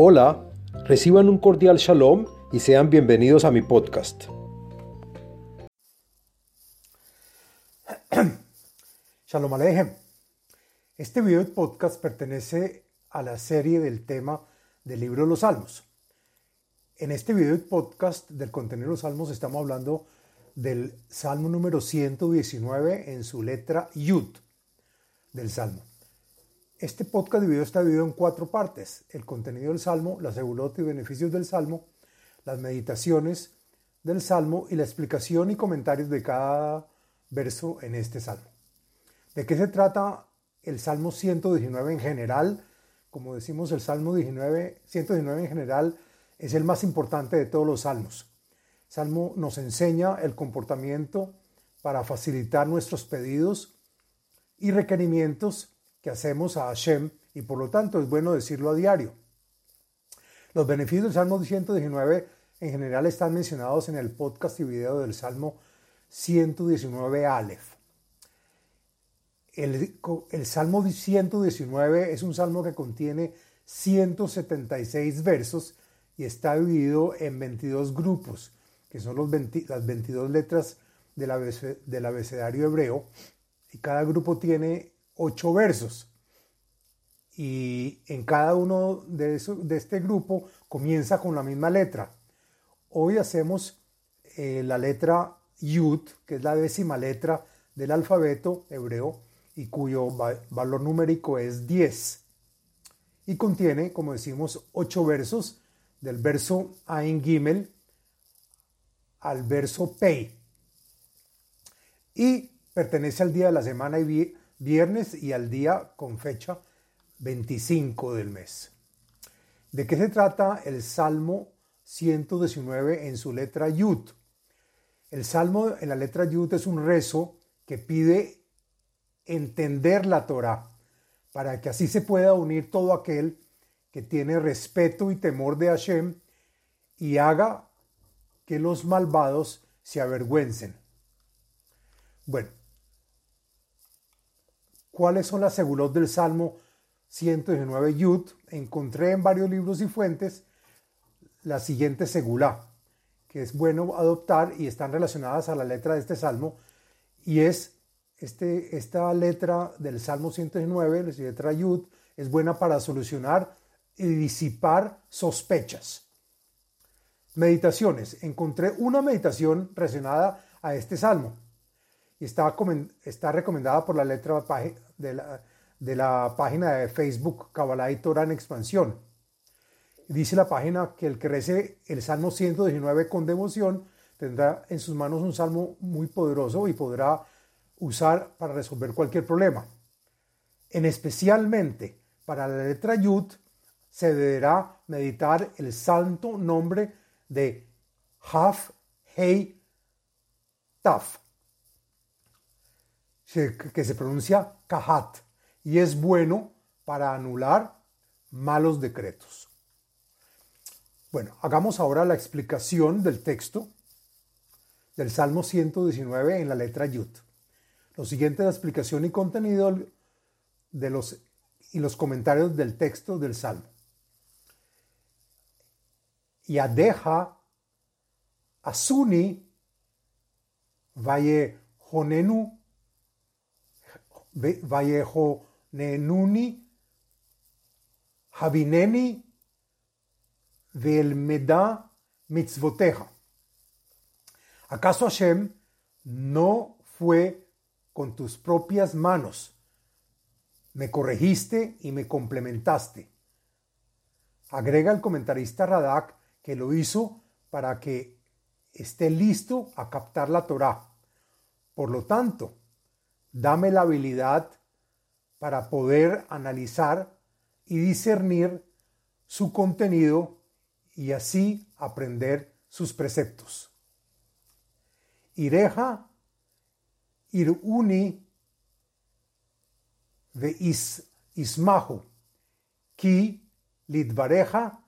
Hola, reciban un cordial shalom y sean bienvenidos a mi podcast. Shalom Alejem. Este video de podcast pertenece a la serie del tema del libro de los Salmos. En este video de podcast del contenido de los Salmos estamos hablando del Salmo número 119 en su letra Yud del Salmo. Este podcast de video está dividido en cuatro partes. El contenido del Salmo, la segulot y beneficios del Salmo, las meditaciones del Salmo y la explicación y comentarios de cada verso en este Salmo. ¿De qué se trata el Salmo 119 en general? Como decimos, el Salmo 19, 119 en general es el más importante de todos los salmos. El Salmo nos enseña el comportamiento para facilitar nuestros pedidos y requerimientos que hacemos a Hashem y por lo tanto es bueno decirlo a diario. Los beneficios del Salmo 119 en general están mencionados en el podcast y video del Salmo 119 Aleph. El, el, Salmo 119 es un salmo que contiene 176 versos y está dividido en 22 grupos, que son los las 22 letras del abecedario hebreo, y cada grupo tiene ocho versos. Y en cada uno de, de este grupo comienza con la misma letra. Hoy hacemos eh, la letra Yud, que es la décima letra del alfabeto hebreo y cuyo valor numérico es 10. Y contiene, como decimos, ocho versos, del verso Ain Gimel al verso Pei. Y pertenece al día de la semana y viernes y al día con fecha 25 del mes. ¿De qué se trata el Salmo 119 en su letra Yud? El Salmo en la letra Yud es un rezo que pide entender la Torah para que así se pueda unir todo aquel que tiene respeto y temor de Hashem y haga que los malvados se avergüencen. Bueno, cuáles son las segulot del Salmo 119 Yud, encontré en varios libros y fuentes la siguiente segulá, que es bueno adoptar y están relacionadas a la letra de este salmo, y es este, esta letra del Salmo 119, la letra Yud, es buena para solucionar y disipar sospechas. Meditaciones. Encontré una meditación relacionada a este salmo y está, está recomendada por la letra de la, de la página de Facebook Kabbalah y Torah en expansión. Dice la página que el que rece el Salmo 119 con devoción tendrá en sus manos un salmo muy poderoso y podrá usar para resolver cualquier problema. En especialmente para la letra Yud se deberá meditar el santo nombre de Haf Hei Taf que se pronuncia kahat y es bueno para anular malos decretos. Bueno, hagamos ahora la explicación del texto del Salmo 119 en la letra Yud. Lo siguiente es la explicación y contenido de los, y los comentarios del texto del Salmo. Yadeja Asuni Vaye Honenu Vallejo Nenuni, Javineni, Velmeda Mitzvoteja. ¿Acaso Hashem no fue con tus propias manos? Me corregiste y me complementaste. Agrega el comentarista Radak que lo hizo para que esté listo a captar la Torah. Por lo tanto, Dame la habilidad para poder analizar y discernir su contenido y así aprender sus preceptos. Ireja iruni de is, ismahu ki lidvareja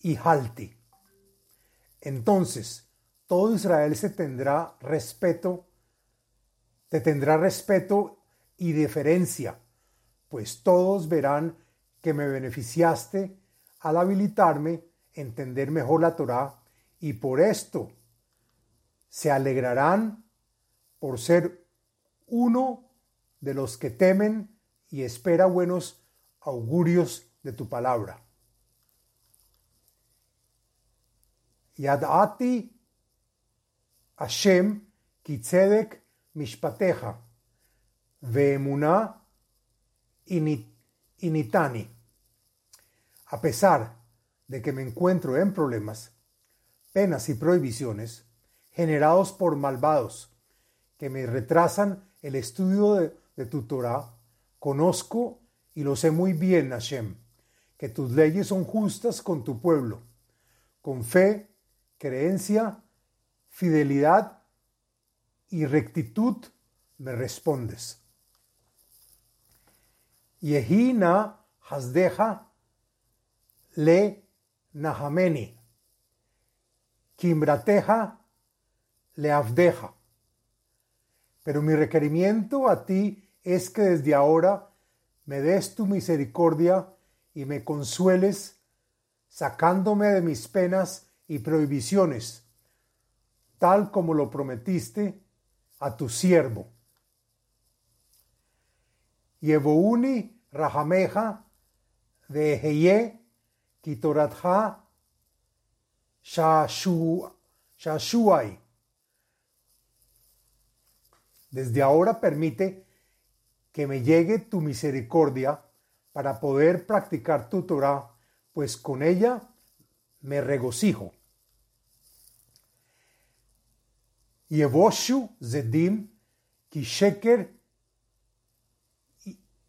y halti. Entonces, todo Israel se tendrá respeto te tendrá respeto y deferencia, pues todos verán que me beneficiaste al habilitarme entender mejor la Torá y por esto se alegrarán por ser uno de los que temen y espera buenos augurios de tu palabra. Yadati Hashem kitzedek mishpateja ve'emuná initani. A pesar de que me encuentro en problemas, penas y prohibiciones generados por malvados que me retrasan el estudio de, de tu Torah, conozco y lo sé muy bien, Hashem, que tus leyes son justas con tu pueblo. Con fe, creencia, fidelidad y rectitud me respondes. Yehina hasdeja le nahameni, kimbrateja le avdeja. Pero mi requerimiento a ti es que desde ahora me des tu misericordia y me consueles, sacándome de mis penas y prohibiciones, tal como lo prometiste a tu siervo. Yevouni rahameja de kitoratha shashuai. Desde ahora permite que me llegue tu misericordia para poder practicar tu Torah, pues con ella me regocijo. Yevoshu zedim kisheker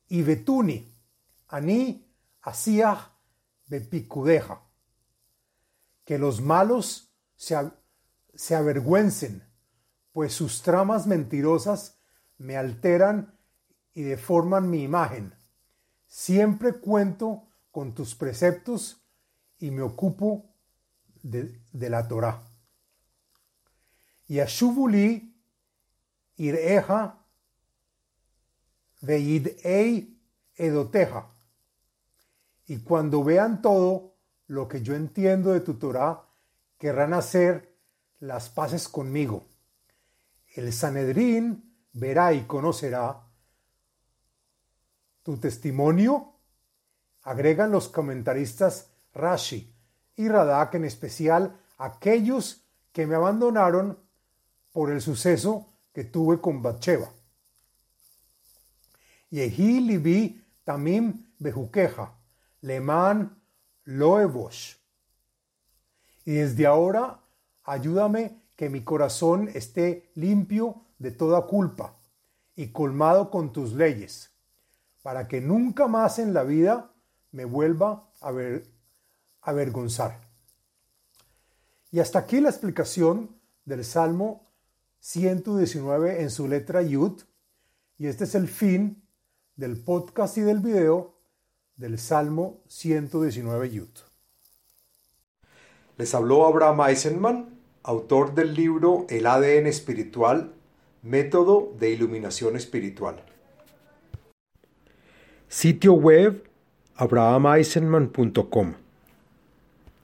y betuni ani asiach bepikudeja. Que los malos se, se avergüencen, pues sus tramas mentirosas me alteran y deforman mi imagen. Siempre cuento con tus preceptos y me ocupo de, la Torah. Yashuvuli ireja veidei edoteja. Y cuando vean todo lo que yo entiendo de tu Torah, querrán hacer las paces conmigo. El Sanedrín verá y conocerá tu testimonio, agregan los comentaristas Rashi y Radak, en especial aquellos que me abandonaron por el suceso que tuve con Batsheba. Yehi libi tamim bejuqueja, leman loevosh. Y desde ahora, ayúdame que mi corazón esté limpio de toda culpa y colmado con tus leyes para que nunca más en la vida me vuelva a ver, avergonzar. Y hasta aquí la explicación del Salmo 119 en su letra Yud. Y este es el fin del podcast y del video del Salmo 119 Yud. Les habló Abraham Eisenman, autor del libro El ADN espiritual, método de iluminación espiritual. Sitio web abrahameisenman.com